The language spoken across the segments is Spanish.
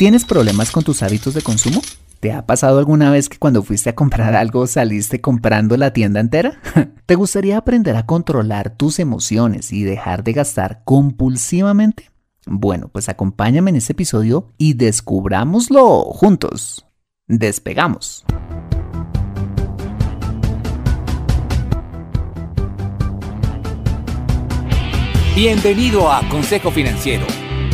¿Tienes problemas con tus hábitos de consumo? ¿Te ha pasado alguna vez que cuando fuiste a comprar algo saliste comprando la tienda entera? ¿Te gustaría aprender a controlar tus emociones y dejar de gastar compulsivamente? Bueno, pues acompáñame en este episodio y descubrámoslo juntos. Despegamos. Bienvenido a Consejo Financiero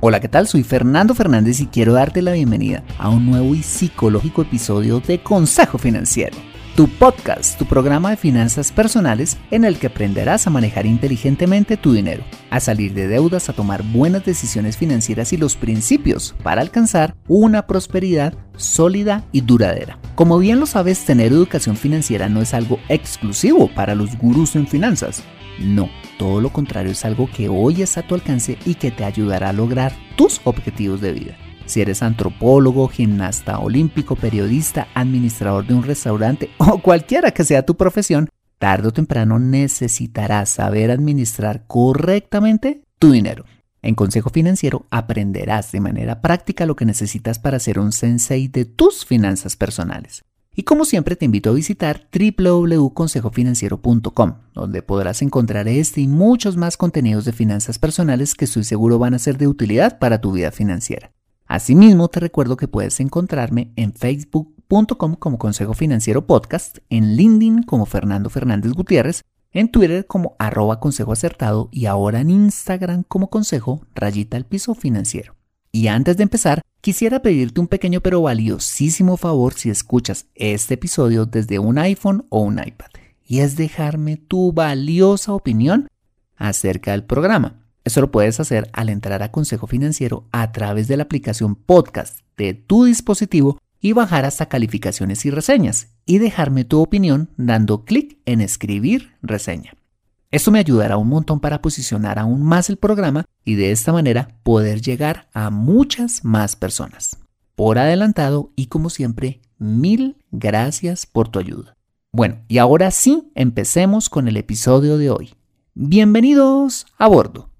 Hola, ¿qué tal? Soy Fernando Fernández y quiero darte la bienvenida a un nuevo y psicológico episodio de Consejo Financiero, tu podcast, tu programa de finanzas personales en el que aprenderás a manejar inteligentemente tu dinero, a salir de deudas, a tomar buenas decisiones financieras y los principios para alcanzar una prosperidad sólida y duradera. Como bien lo sabes, tener educación financiera no es algo exclusivo para los gurús en finanzas. No, todo lo contrario es algo que hoy está a tu alcance y que te ayudará a lograr tus objetivos de vida. Si eres antropólogo, gimnasta olímpico, periodista, administrador de un restaurante o cualquiera que sea tu profesión, tarde o temprano necesitarás saber administrar correctamente tu dinero. En Consejo Financiero aprenderás de manera práctica lo que necesitas para ser un sensei de tus finanzas personales. Y como siempre te invito a visitar www.consejofinanciero.com, donde podrás encontrar este y muchos más contenidos de finanzas personales que estoy seguro van a ser de utilidad para tu vida financiera. Asimismo, te recuerdo que puedes encontrarme en facebook.com como Consejo Financiero Podcast, en LinkedIn como Fernando Fernández Gutiérrez, en Twitter como arroba consejo acertado y ahora en Instagram como consejo rayita al piso financiero. Y antes de empezar, quisiera pedirte un pequeño pero valiosísimo favor si escuchas este episodio desde un iPhone o un iPad, y es dejarme tu valiosa opinión acerca del programa. Eso lo puedes hacer al entrar a Consejo Financiero a través de la aplicación podcast de tu dispositivo y bajar hasta calificaciones y reseñas y dejarme tu opinión dando clic en escribir reseña. Esto me ayudará un montón para posicionar aún más el programa y de esta manera poder llegar a muchas más personas. Por adelantado y como siempre, mil gracias por tu ayuda. Bueno, y ahora sí, empecemos con el episodio de hoy. Bienvenidos a bordo.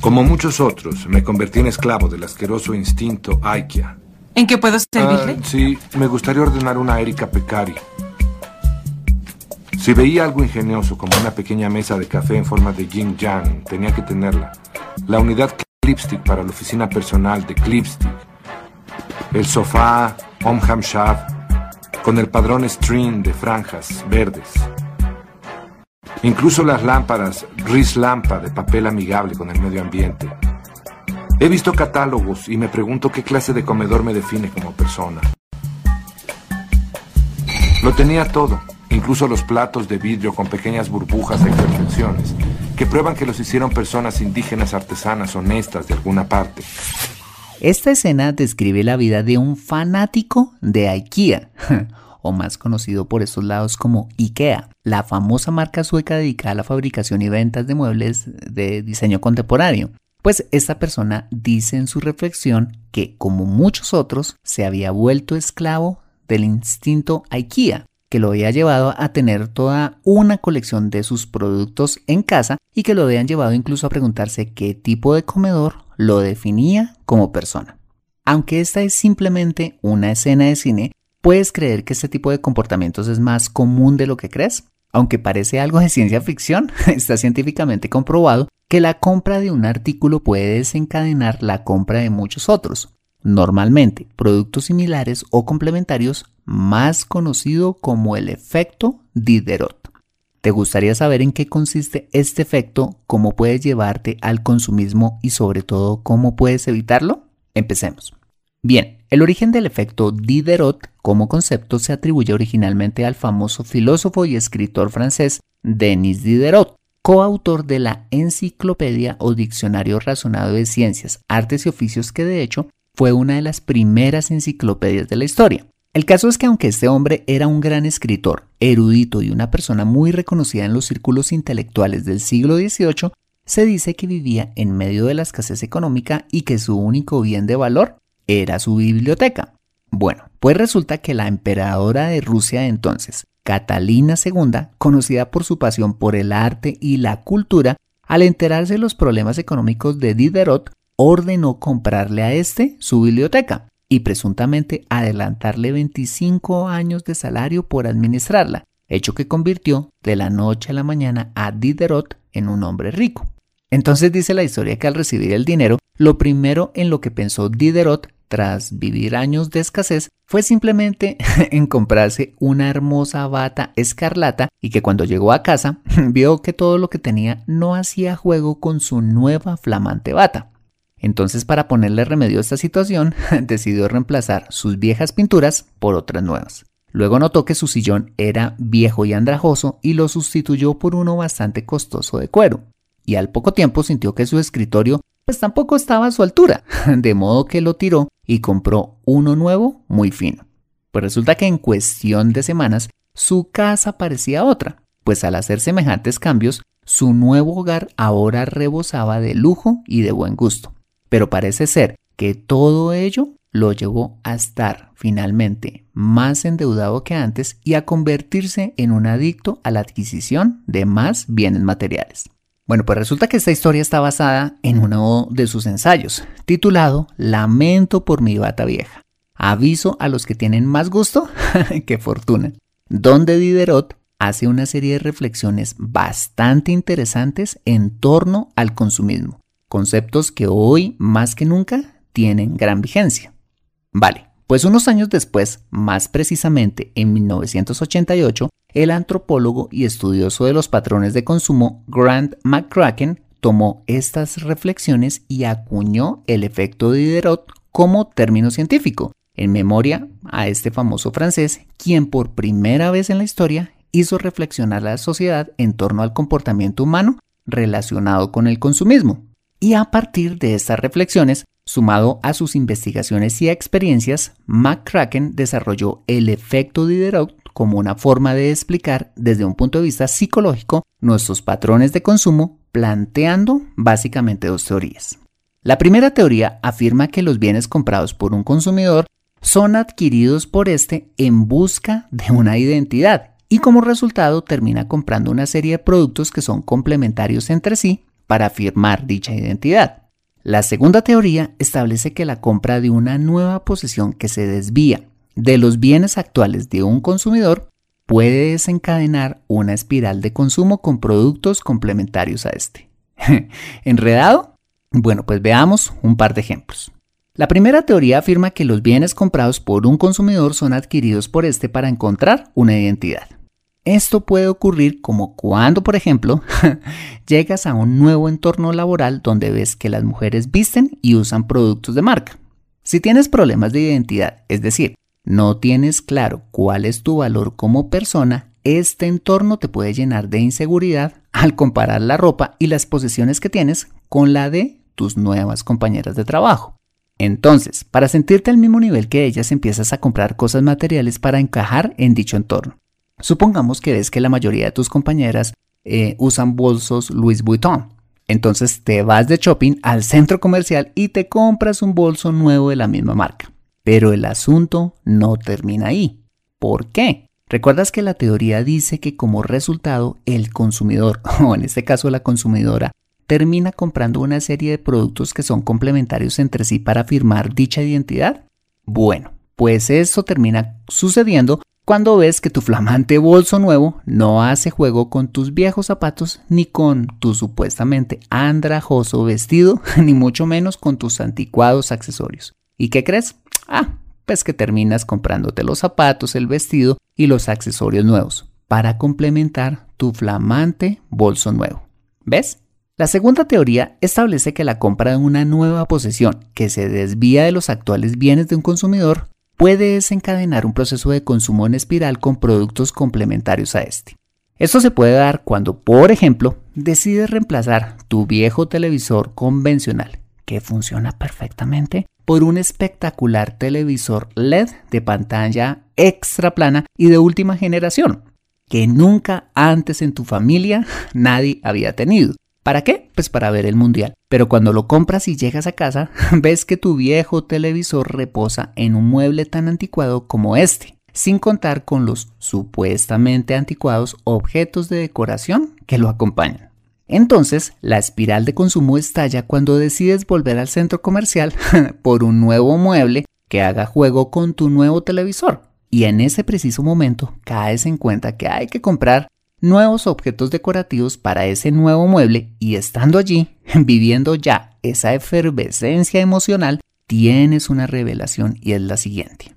Como muchos otros, me convertí en esclavo del asqueroso instinto Aikia. ¿En qué puedo servirle? Ah, sí, me gustaría ordenar una Erika Pecari. Si veía algo ingenioso como una pequeña mesa de café en forma de yin yang, tenía que tenerla. La unidad Clipstick para la oficina personal de Clipstick. El sofá Omham Shaft con el padrón string de franjas verdes. Incluso las lámparas Riz Lampa de papel amigable con el medio ambiente. He visto catálogos y me pregunto qué clase de comedor me define como persona. Lo tenía todo incluso los platos de vidrio con pequeñas burbujas de imperfecciones, que prueban que los hicieron personas indígenas artesanas honestas de alguna parte. Esta escena describe la vida de un fanático de IKEA, o más conocido por estos lados como IKEA, la famosa marca sueca dedicada a la fabricación y ventas de muebles de diseño contemporáneo. Pues esta persona dice en su reflexión que, como muchos otros, se había vuelto esclavo del instinto IKEA, que lo había llevado a tener toda una colección de sus productos en casa y que lo habían llevado incluso a preguntarse qué tipo de comedor lo definía como persona. Aunque esta es simplemente una escena de cine, ¿puedes creer que este tipo de comportamientos es más común de lo que crees? Aunque parece algo de ciencia ficción, está científicamente comprobado que la compra de un artículo puede desencadenar la compra de muchos otros. Normalmente, productos similares o complementarios más conocido como el efecto Diderot. ¿Te gustaría saber en qué consiste este efecto, cómo puedes llevarte al consumismo y sobre todo cómo puedes evitarlo? Empecemos. Bien, el origen del efecto Diderot como concepto se atribuye originalmente al famoso filósofo y escritor francés Denis Diderot, coautor de la Enciclopedia o Diccionario Razonado de Ciencias, Artes y Oficios que de hecho fue una de las primeras enciclopedias de la historia. El caso es que aunque este hombre era un gran escritor, erudito y una persona muy reconocida en los círculos intelectuales del siglo XVIII, se dice que vivía en medio de la escasez económica y que su único bien de valor era su biblioteca. Bueno, pues resulta que la emperadora de Rusia de entonces, Catalina II, conocida por su pasión por el arte y la cultura, al enterarse de los problemas económicos de Diderot, ordenó comprarle a este su biblioteca y presuntamente adelantarle 25 años de salario por administrarla, hecho que convirtió de la noche a la mañana a Diderot en un hombre rico. Entonces dice la historia que al recibir el dinero, lo primero en lo que pensó Diderot tras vivir años de escasez, fue simplemente en comprarse una hermosa bata escarlata y que cuando llegó a casa vio que todo lo que tenía no hacía juego con su nueva flamante bata. Entonces para ponerle remedio a esta situación, decidió reemplazar sus viejas pinturas por otras nuevas. Luego notó que su sillón era viejo y andrajoso y lo sustituyó por uno bastante costoso de cuero. Y al poco tiempo sintió que su escritorio pues tampoco estaba a su altura, de modo que lo tiró y compró uno nuevo muy fino. Pues resulta que en cuestión de semanas su casa parecía otra, pues al hacer semejantes cambios, su nuevo hogar ahora rebosaba de lujo y de buen gusto. Pero parece ser que todo ello lo llevó a estar finalmente más endeudado que antes y a convertirse en un adicto a la adquisición de más bienes materiales. Bueno, pues resulta que esta historia está basada en uno de sus ensayos, titulado Lamento por mi bata vieja. Aviso a los que tienen más gusto que fortuna, donde Diderot hace una serie de reflexiones bastante interesantes en torno al consumismo, conceptos que hoy más que nunca tienen gran vigencia. Vale, pues unos años después, más precisamente en 1988, el antropólogo y estudioso de los patrones de consumo Grant McCracken tomó estas reflexiones y acuñó el efecto de Diderot como término científico, en memoria a este famoso francés, quien por primera vez en la historia hizo reflexionar a la sociedad en torno al comportamiento humano relacionado con el consumismo. Y a partir de estas reflexiones, sumado a sus investigaciones y experiencias, McCracken desarrolló el efecto Diderot como una forma de explicar desde un punto de vista psicológico nuestros patrones de consumo, planteando básicamente dos teorías. La primera teoría afirma que los bienes comprados por un consumidor son adquiridos por éste en busca de una identidad y como resultado termina comprando una serie de productos que son complementarios entre sí para afirmar dicha identidad. La segunda teoría establece que la compra de una nueva posesión que se desvía de los bienes actuales de un consumidor puede desencadenar una espiral de consumo con productos complementarios a este. ¿Enredado? Bueno, pues veamos un par de ejemplos. La primera teoría afirma que los bienes comprados por un consumidor son adquiridos por este para encontrar una identidad. Esto puede ocurrir como cuando, por ejemplo, llegas a un nuevo entorno laboral donde ves que las mujeres visten y usan productos de marca. Si tienes problemas de identidad, es decir, no tienes claro cuál es tu valor como persona, este entorno te puede llenar de inseguridad al comparar la ropa y las posesiones que tienes con la de tus nuevas compañeras de trabajo. Entonces, para sentirte al mismo nivel que ellas, empiezas a comprar cosas materiales para encajar en dicho entorno. Supongamos que ves que la mayoría de tus compañeras eh, usan bolsos Louis Vuitton. Entonces te vas de shopping al centro comercial y te compras un bolso nuevo de la misma marca. Pero el asunto no termina ahí. ¿Por qué? ¿Recuerdas que la teoría dice que como resultado el consumidor, o en este caso la consumidora, termina comprando una serie de productos que son complementarios entre sí para afirmar dicha identidad? Bueno, pues eso termina sucediendo cuando ves que tu flamante bolso nuevo no hace juego con tus viejos zapatos ni con tu supuestamente andrajoso vestido, ni mucho menos con tus anticuados accesorios. ¿Y qué crees? Ah, pues que terminas comprándote los zapatos, el vestido y los accesorios nuevos para complementar tu flamante bolso nuevo. ¿Ves? La segunda teoría establece que la compra de una nueva posesión que se desvía de los actuales bienes de un consumidor puede desencadenar un proceso de consumo en espiral con productos complementarios a este. Esto se puede dar cuando, por ejemplo, decides reemplazar tu viejo televisor convencional, que funciona perfectamente, por un espectacular televisor LED de pantalla extra plana y de última generación, que nunca antes en tu familia nadie había tenido. ¿Para qué? Pues para ver el mundial. Pero cuando lo compras y llegas a casa, ves que tu viejo televisor reposa en un mueble tan anticuado como este, sin contar con los supuestamente anticuados objetos de decoración que lo acompañan. Entonces, la espiral de consumo estalla cuando decides volver al centro comercial por un nuevo mueble que haga juego con tu nuevo televisor. Y en ese preciso momento caes en cuenta que hay que comprar nuevos objetos decorativos para ese nuevo mueble y estando allí, viviendo ya esa efervescencia emocional, tienes una revelación y es la siguiente.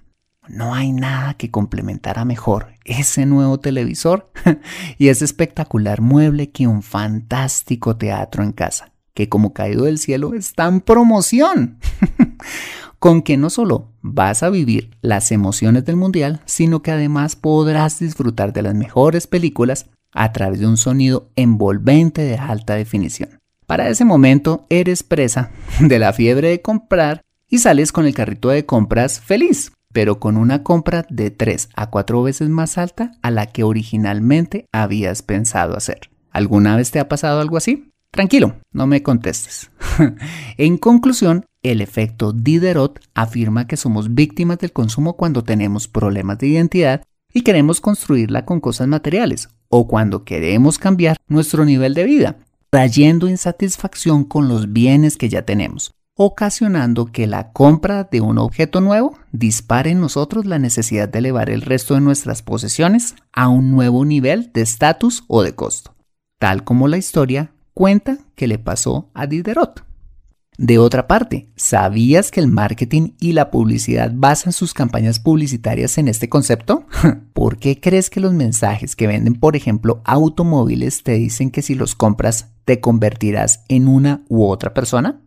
No hay nada que complementara mejor ese nuevo televisor y ese espectacular mueble que un fantástico teatro en casa, que como caído del cielo está en promoción. Con que no solo vas a vivir las emociones del mundial, sino que además podrás disfrutar de las mejores películas a través de un sonido envolvente de alta definición. Para ese momento eres presa de la fiebre de comprar y sales con el carrito de compras feliz, pero con una compra de 3 a 4 veces más alta a la que originalmente habías pensado hacer. ¿Alguna vez te ha pasado algo así? Tranquilo, no me contestes. en conclusión, el efecto Diderot afirma que somos víctimas del consumo cuando tenemos problemas de identidad y queremos construirla con cosas materiales o cuando queremos cambiar nuestro nivel de vida, trayendo insatisfacción con los bienes que ya tenemos ocasionando que la compra de un objeto nuevo dispare en nosotros la necesidad de elevar el resto de nuestras posesiones a un nuevo nivel de estatus o de costo, tal como la historia cuenta que le pasó a Diderot. De otra parte, ¿sabías que el marketing y la publicidad basan sus campañas publicitarias en este concepto? ¿Por qué crees que los mensajes que venden, por ejemplo, automóviles te dicen que si los compras te convertirás en una u otra persona?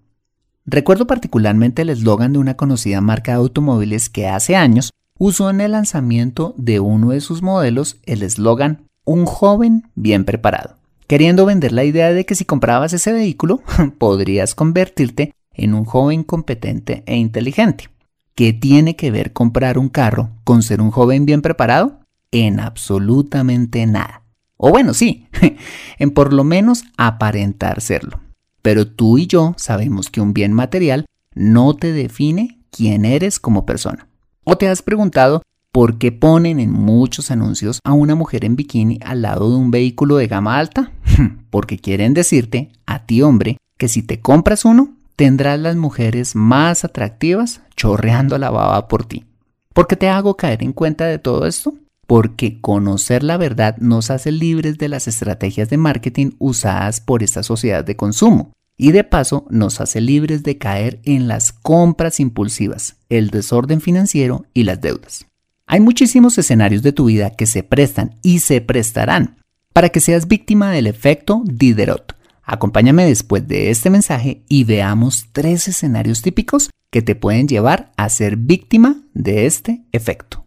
Recuerdo particularmente el eslogan de una conocida marca de automóviles que hace años usó en el lanzamiento de uno de sus modelos el eslogan Un joven bien preparado, queriendo vender la idea de que si comprabas ese vehículo podrías convertirte en un joven competente e inteligente. ¿Qué tiene que ver comprar un carro con ser un joven bien preparado? En absolutamente nada. O bueno, sí, en por lo menos aparentar serlo. Pero tú y yo sabemos que un bien material no te define quién eres como persona. ¿O te has preguntado por qué ponen en muchos anuncios a una mujer en bikini al lado de un vehículo de gama alta? Porque quieren decirte, a ti hombre, que si te compras uno, tendrás las mujeres más atractivas chorreando la baba por ti. ¿Por qué te hago caer en cuenta de todo esto? Porque conocer la verdad nos hace libres de las estrategias de marketing usadas por esta sociedad de consumo y de paso nos hace libres de caer en las compras impulsivas, el desorden financiero y las deudas. Hay muchísimos escenarios de tu vida que se prestan y se prestarán para que seas víctima del efecto Diderot. Acompáñame después de este mensaje y veamos tres escenarios típicos que te pueden llevar a ser víctima de este efecto.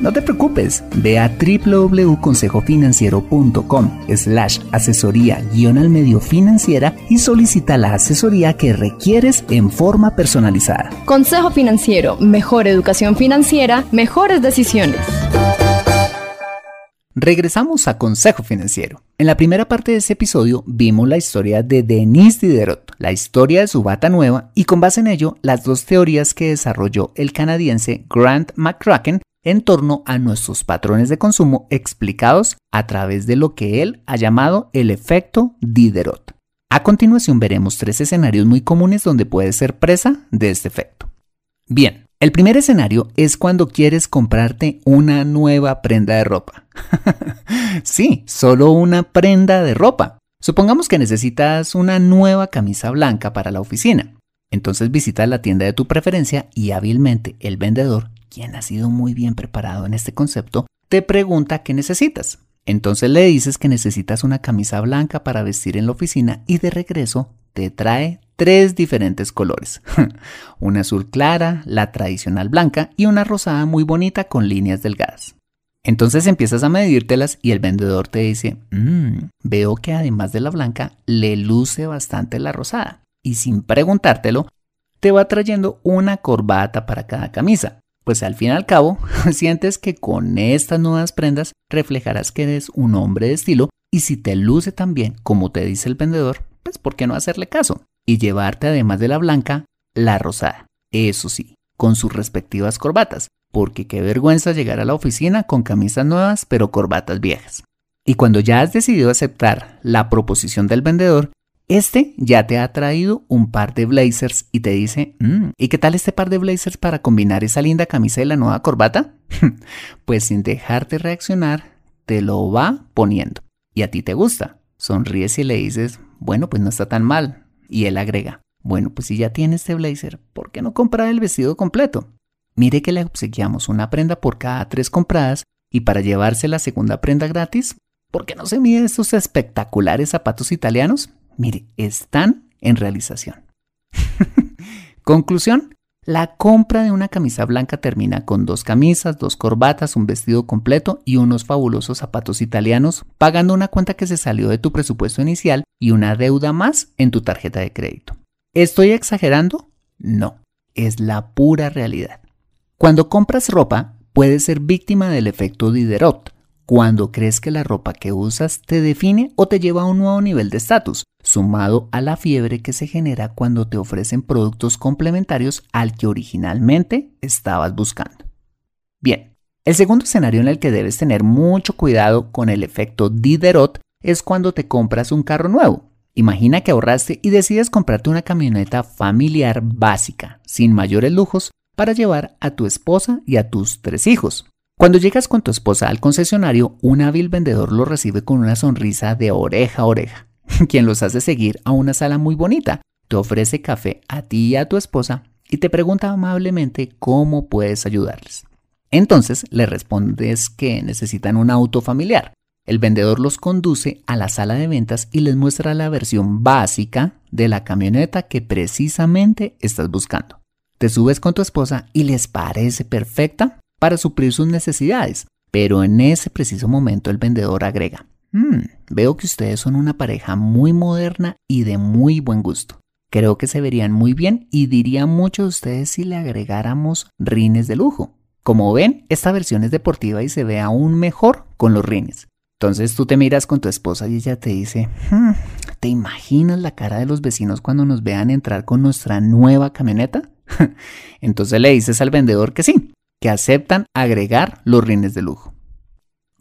no te preocupes, ve a www.consejofinanciero.com slash asesoría guion al medio financiera y solicita la asesoría que requieres en forma personalizada. Consejo Financiero, mejor educación financiera, mejores decisiones. Regresamos a Consejo Financiero. En la primera parte de ese episodio vimos la historia de Denise Diderot, la historia de su bata nueva y con base en ello las dos teorías que desarrolló el canadiense Grant McCracken en torno a nuestros patrones de consumo explicados a través de lo que él ha llamado el efecto Diderot. A continuación veremos tres escenarios muy comunes donde puedes ser presa de este efecto. Bien, el primer escenario es cuando quieres comprarte una nueva prenda de ropa. sí, solo una prenda de ropa. Supongamos que necesitas una nueva camisa blanca para la oficina. Entonces visita la tienda de tu preferencia y hábilmente el vendedor, quien ha sido muy bien preparado en este concepto, te pregunta qué necesitas. Entonces le dices que necesitas una camisa blanca para vestir en la oficina y de regreso te trae tres diferentes colores. una azul clara, la tradicional blanca y una rosada muy bonita con líneas delgadas. Entonces empiezas a medírtelas y el vendedor te dice, mmm, veo que además de la blanca le luce bastante la rosada. Y sin preguntártelo, te va trayendo una corbata para cada camisa pues al fin y al cabo sientes que con estas nuevas prendas reflejarás que eres un hombre de estilo y si te luce tan bien como te dice el vendedor, pues ¿por qué no hacerle caso? Y llevarte además de la blanca, la rosada. Eso sí, con sus respectivas corbatas, porque qué vergüenza llegar a la oficina con camisas nuevas pero corbatas viejas. Y cuando ya has decidido aceptar la proposición del vendedor, este ya te ha traído un par de blazers y te dice, mm, ¿y qué tal este par de blazers para combinar esa linda camisa y la nueva corbata? pues sin dejarte reaccionar, te lo va poniendo. Y a ti te gusta. Sonríes y le dices, bueno, pues no está tan mal. Y él agrega, bueno, pues si ya tiene este blazer, ¿por qué no comprar el vestido completo? Mire que le obsequiamos una prenda por cada tres compradas y para llevarse la segunda prenda gratis, ¿por qué no se mide estos espectaculares zapatos italianos? Mire, están en realización. Conclusión. La compra de una camisa blanca termina con dos camisas, dos corbatas, un vestido completo y unos fabulosos zapatos italianos, pagando una cuenta que se salió de tu presupuesto inicial y una deuda más en tu tarjeta de crédito. ¿Estoy exagerando? No, es la pura realidad. Cuando compras ropa, puedes ser víctima del efecto Diderot, cuando crees que la ropa que usas te define o te lleva a un nuevo nivel de estatus, sumado a la fiebre que se genera cuando te ofrecen productos complementarios al que originalmente estabas buscando. Bien, el segundo escenario en el que debes tener mucho cuidado con el efecto Diderot es cuando te compras un carro nuevo. Imagina que ahorraste y decides comprarte una camioneta familiar básica, sin mayores lujos, para llevar a tu esposa y a tus tres hijos. Cuando llegas con tu esposa al concesionario, un hábil vendedor lo recibe con una sonrisa de oreja a oreja, quien los hace seguir a una sala muy bonita. Te ofrece café a ti y a tu esposa y te pregunta amablemente cómo puedes ayudarles. Entonces le respondes que necesitan un auto familiar. El vendedor los conduce a la sala de ventas y les muestra la versión básica de la camioneta que precisamente estás buscando. Te subes con tu esposa y les parece perfecta para suplir sus necesidades. Pero en ese preciso momento el vendedor agrega, hmm, veo que ustedes son una pareja muy moderna y de muy buen gusto. Creo que se verían muy bien y diría mucho de ustedes si le agregáramos rines de lujo. Como ven, esta versión es deportiva y se ve aún mejor con los rines. Entonces tú te miras con tu esposa y ella te dice, hmm, ¿te imaginas la cara de los vecinos cuando nos vean entrar con nuestra nueva camioneta? Entonces le dices al vendedor que sí, que aceptan agregar los rines de lujo.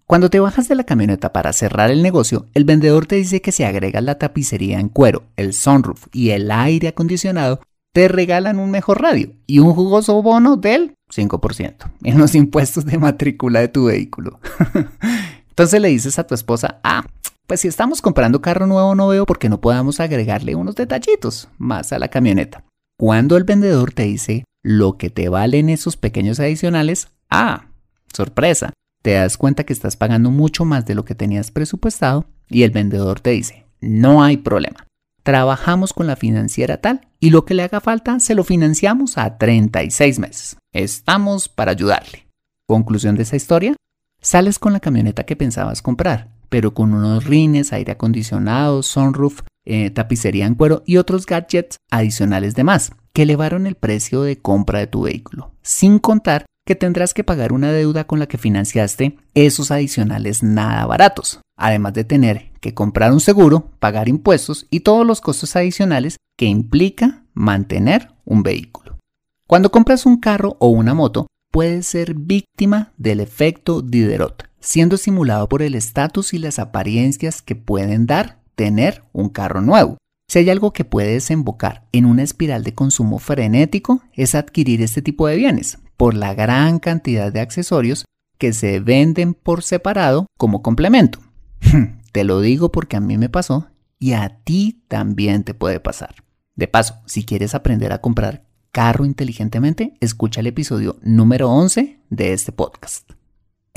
Cuando te bajas de la camioneta para cerrar el negocio, el vendedor te dice que si agregas la tapicería en cuero, el sunroof y el aire acondicionado, te regalan un mejor radio y un jugoso bono del 5% en los impuestos de matrícula de tu vehículo. Entonces le dices a tu esposa, ah, pues si estamos comprando carro nuevo no veo por qué no podamos agregarle unos detallitos más a la camioneta. Cuando el vendedor te dice, lo que te valen esos pequeños adicionales, ah, sorpresa, te das cuenta que estás pagando mucho más de lo que tenías presupuestado y el vendedor te dice, no hay problema. Trabajamos con la financiera tal y lo que le haga falta se lo financiamos a 36 meses. Estamos para ayudarle. Conclusión de esa historia, sales con la camioneta que pensabas comprar, pero con unos rines, aire acondicionado, sunroof, eh, tapicería en cuero y otros gadgets adicionales de más que elevaron el precio de compra de tu vehículo, sin contar que tendrás que pagar una deuda con la que financiaste esos adicionales nada baratos, además de tener que comprar un seguro, pagar impuestos y todos los costos adicionales que implica mantener un vehículo. Cuando compras un carro o una moto, puedes ser víctima del efecto Diderot, siendo simulado por el estatus y las apariencias que pueden dar tener un carro nuevo. Si hay algo que puede desembocar en una espiral de consumo frenético es adquirir este tipo de bienes por la gran cantidad de accesorios que se venden por separado como complemento. te lo digo porque a mí me pasó y a ti también te puede pasar. De paso, si quieres aprender a comprar carro inteligentemente, escucha el episodio número 11 de este podcast.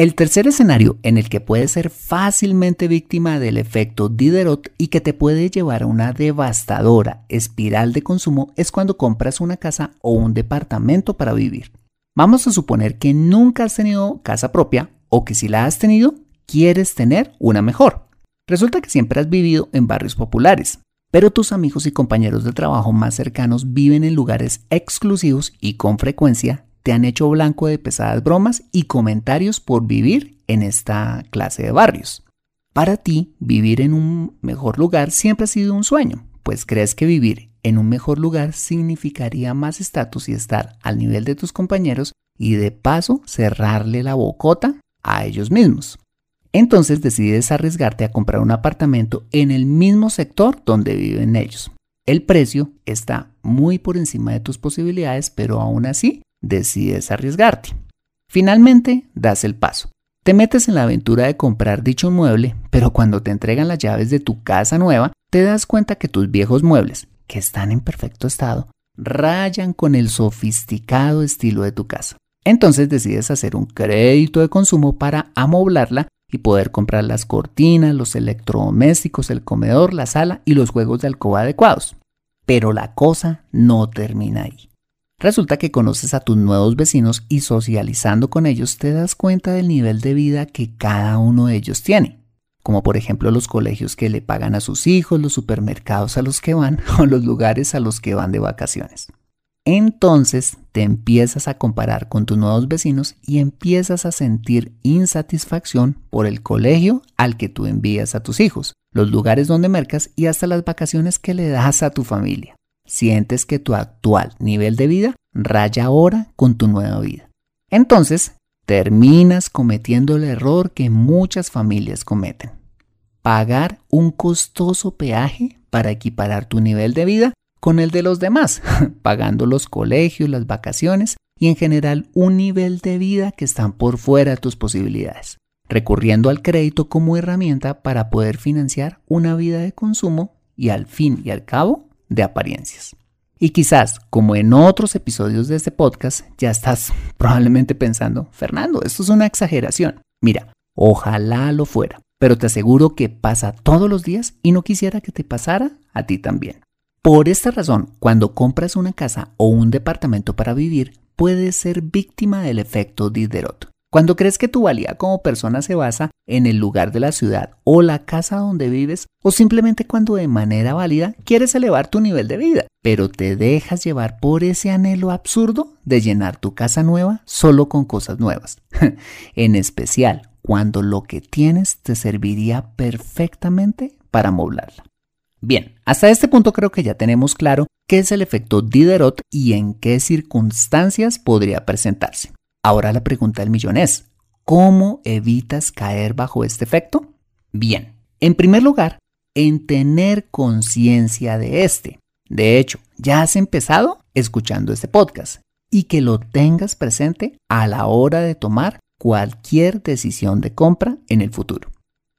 El tercer escenario en el que puedes ser fácilmente víctima del efecto Diderot y que te puede llevar a una devastadora espiral de consumo es cuando compras una casa o un departamento para vivir. Vamos a suponer que nunca has tenido casa propia o que si la has tenido, quieres tener una mejor. Resulta que siempre has vivido en barrios populares, pero tus amigos y compañeros de trabajo más cercanos viven en lugares exclusivos y con frecuencia te han hecho blanco de pesadas bromas y comentarios por vivir en esta clase de barrios. Para ti, vivir en un mejor lugar siempre ha sido un sueño, pues crees que vivir en un mejor lugar significaría más estatus y estar al nivel de tus compañeros y de paso cerrarle la bocota a ellos mismos. Entonces decides arriesgarte a comprar un apartamento en el mismo sector donde viven ellos. El precio está muy por encima de tus posibilidades, pero aún así decides arriesgarte. Finalmente, das el paso. Te metes en la aventura de comprar dicho mueble, pero cuando te entregan las llaves de tu casa nueva, te das cuenta que tus viejos muebles, que están en perfecto estado, rayan con el sofisticado estilo de tu casa. Entonces decides hacer un crédito de consumo para amoblarla y poder comprar las cortinas, los electrodomésticos, el comedor, la sala y los juegos de alcoba adecuados. Pero la cosa no termina ahí. Resulta que conoces a tus nuevos vecinos y socializando con ellos te das cuenta del nivel de vida que cada uno de ellos tiene, como por ejemplo los colegios que le pagan a sus hijos, los supermercados a los que van o los lugares a los que van de vacaciones. Entonces te empiezas a comparar con tus nuevos vecinos y empiezas a sentir insatisfacción por el colegio al que tú envías a tus hijos, los lugares donde mercas y hasta las vacaciones que le das a tu familia sientes que tu actual nivel de vida raya ahora con tu nueva vida. Entonces, terminas cometiendo el error que muchas familias cometen. Pagar un costoso peaje para equiparar tu nivel de vida con el de los demás, pagando los colegios, las vacaciones y en general un nivel de vida que están por fuera de tus posibilidades, recurriendo al crédito como herramienta para poder financiar una vida de consumo y al fin y al cabo de apariencias. Y quizás, como en otros episodios de este podcast, ya estás probablemente pensando, Fernando, esto es una exageración. Mira, ojalá lo fuera, pero te aseguro que pasa todos los días y no quisiera que te pasara a ti también. Por esta razón, cuando compras una casa o un departamento para vivir, puedes ser víctima del efecto Diderot. Cuando crees que tu valía como persona se basa en el lugar de la ciudad o la casa donde vives, o simplemente cuando de manera válida quieres elevar tu nivel de vida, pero te dejas llevar por ese anhelo absurdo de llenar tu casa nueva solo con cosas nuevas. en especial cuando lo que tienes te serviría perfectamente para amoblarla. Bien, hasta este punto creo que ya tenemos claro qué es el efecto Diderot y en qué circunstancias podría presentarse. Ahora la pregunta del millón es, ¿cómo evitas caer bajo este efecto? Bien, en primer lugar, en tener conciencia de este. De hecho, ya has empezado escuchando este podcast y que lo tengas presente a la hora de tomar cualquier decisión de compra en el futuro.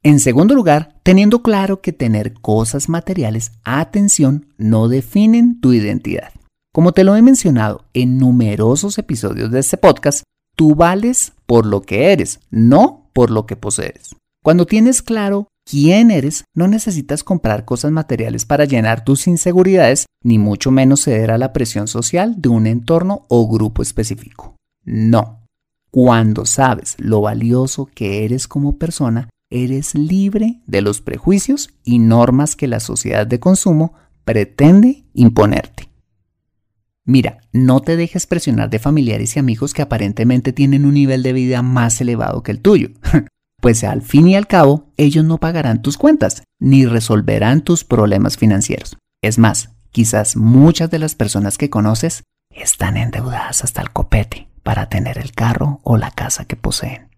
En segundo lugar, teniendo claro que tener cosas materiales, atención, no definen tu identidad. Como te lo he mencionado en numerosos episodios de este podcast, Tú vales por lo que eres, no por lo que posees. Cuando tienes claro quién eres, no necesitas comprar cosas materiales para llenar tus inseguridades, ni mucho menos ceder a la presión social de un entorno o grupo específico. No. Cuando sabes lo valioso que eres como persona, eres libre de los prejuicios y normas que la sociedad de consumo pretende imponerte. Mira, no te dejes presionar de familiares y amigos que aparentemente tienen un nivel de vida más elevado que el tuyo. Pues al fin y al cabo, ellos no pagarán tus cuentas ni resolverán tus problemas financieros. Es más, quizás muchas de las personas que conoces están endeudadas hasta el copete para tener el carro o la casa que poseen.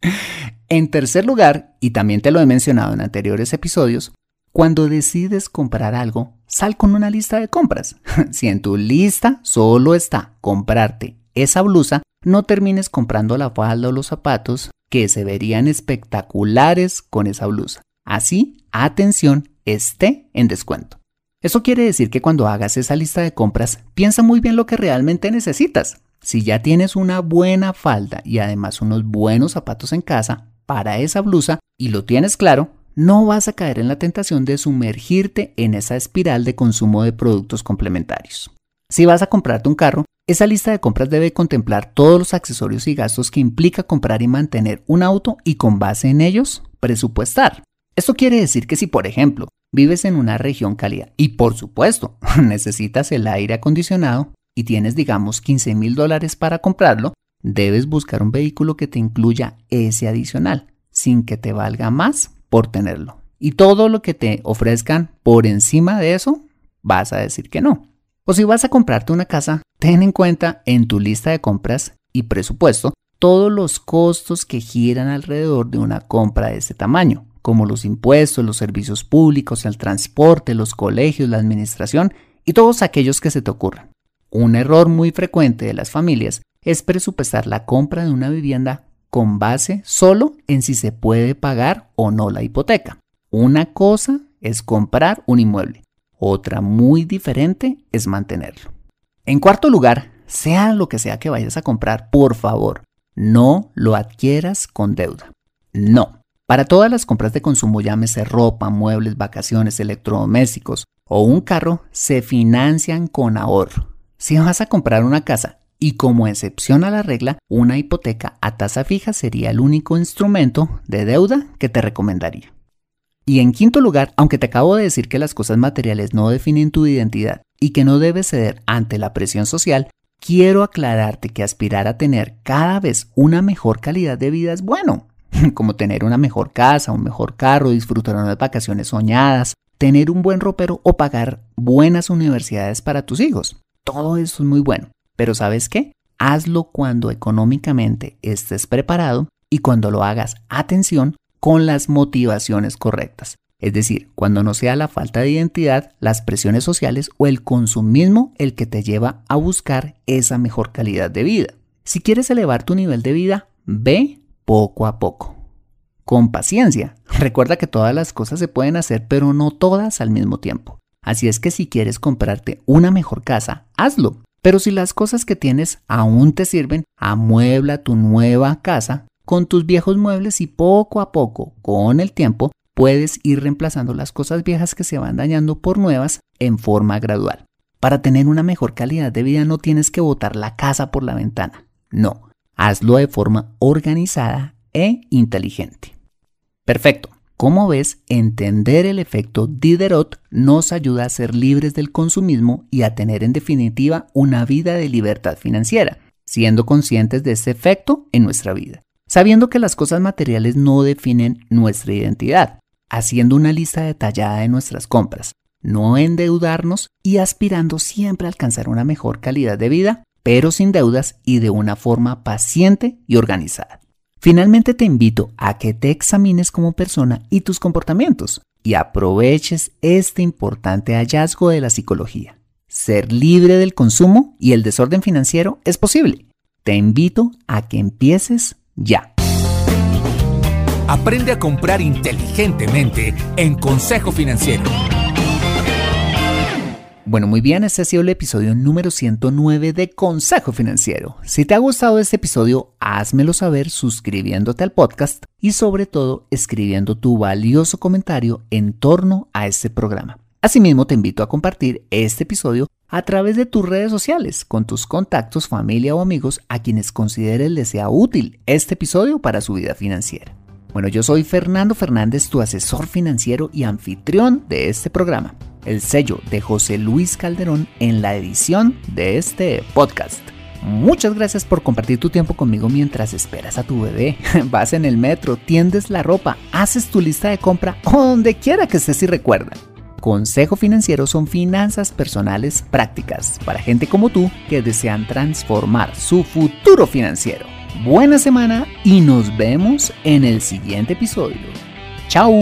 en tercer lugar, y también te lo he mencionado en anteriores episodios, cuando decides comprar algo, sal con una lista de compras. si en tu lista solo está comprarte esa blusa, no termines comprando la falda o los zapatos que se verían espectaculares con esa blusa. Así, atención, esté en descuento. Eso quiere decir que cuando hagas esa lista de compras, piensa muy bien lo que realmente necesitas. Si ya tienes una buena falda y además unos buenos zapatos en casa para esa blusa y lo tienes claro, no vas a caer en la tentación de sumergirte en esa espiral de consumo de productos complementarios. Si vas a comprarte un carro, esa lista de compras debe contemplar todos los accesorios y gastos que implica comprar y mantener un auto y con base en ellos, presupuestar. Esto quiere decir que si, por ejemplo, vives en una región cálida y, por supuesto, necesitas el aire acondicionado y tienes, digamos, 15 mil dólares para comprarlo, debes buscar un vehículo que te incluya ese adicional, sin que te valga más por tenerlo. Y todo lo que te ofrezcan por encima de eso, vas a decir que no. O si vas a comprarte una casa, ten en cuenta en tu lista de compras y presupuesto todos los costos que giran alrededor de una compra de este tamaño, como los impuestos, los servicios públicos, el transporte, los colegios, la administración y todos aquellos que se te ocurran. Un error muy frecuente de las familias es presupuestar la compra de una vivienda con base solo en si se puede pagar o no la hipoteca. Una cosa es comprar un inmueble, otra muy diferente es mantenerlo. En cuarto lugar, sea lo que sea que vayas a comprar, por favor, no lo adquieras con deuda. No. Para todas las compras de consumo, llámese ropa, muebles, vacaciones, electrodomésticos o un carro, se financian con ahorro. Si vas a comprar una casa y como excepción a la regla, una hipoteca a tasa fija sería el único instrumento de deuda que te recomendaría. Y en quinto lugar, aunque te acabo de decir que las cosas materiales no definen tu identidad y que no debes ceder ante la presión social, quiero aclararte que aspirar a tener cada vez una mejor calidad de vida es bueno, como tener una mejor casa, un mejor carro, disfrutar unas vacaciones soñadas, tener un buen ropero o pagar buenas universidades para tus hijos. Todo eso es muy bueno. Pero ¿sabes qué? Hazlo cuando económicamente estés preparado y cuando lo hagas, atención, con las motivaciones correctas. Es decir, cuando no sea la falta de identidad, las presiones sociales o el consumismo el que te lleva a buscar esa mejor calidad de vida. Si quieres elevar tu nivel de vida, ve poco a poco. Con paciencia. Recuerda que todas las cosas se pueden hacer, pero no todas al mismo tiempo. Así es que si quieres comprarte una mejor casa, hazlo. Pero si las cosas que tienes aún te sirven, amuebla tu nueva casa con tus viejos muebles y poco a poco, con el tiempo, puedes ir reemplazando las cosas viejas que se van dañando por nuevas en forma gradual. Para tener una mejor calidad de vida no tienes que botar la casa por la ventana. No, hazlo de forma organizada e inteligente. Perfecto. Como ves, entender el efecto Diderot nos ayuda a ser libres del consumismo y a tener en definitiva una vida de libertad financiera, siendo conscientes de ese efecto en nuestra vida, sabiendo que las cosas materiales no definen nuestra identidad, haciendo una lista detallada de nuestras compras, no endeudarnos y aspirando siempre a alcanzar una mejor calidad de vida, pero sin deudas y de una forma paciente y organizada. Finalmente te invito a que te examines como persona y tus comportamientos y aproveches este importante hallazgo de la psicología. Ser libre del consumo y el desorden financiero es posible. Te invito a que empieces ya. Aprende a comprar inteligentemente en Consejo Financiero. Bueno, muy bien, este ha sido el episodio número 109 de Consejo Financiero. Si te ha gustado este episodio, házmelo saber suscribiéndote al podcast y sobre todo escribiendo tu valioso comentario en torno a este programa. Asimismo, te invito a compartir este episodio a través de tus redes sociales con tus contactos, familia o amigos a quienes consideres les sea útil este episodio para su vida financiera. Bueno, yo soy Fernando Fernández, tu asesor financiero y anfitrión de este programa el sello de José Luis Calderón en la edición de este podcast. Muchas gracias por compartir tu tiempo conmigo mientras esperas a tu bebé, vas en el metro, tiendes la ropa, haces tu lista de compra o donde quiera que estés y recuerda. Consejo Financiero son finanzas personales prácticas para gente como tú que desean transformar su futuro financiero. Buena semana y nos vemos en el siguiente episodio. ¡Chao!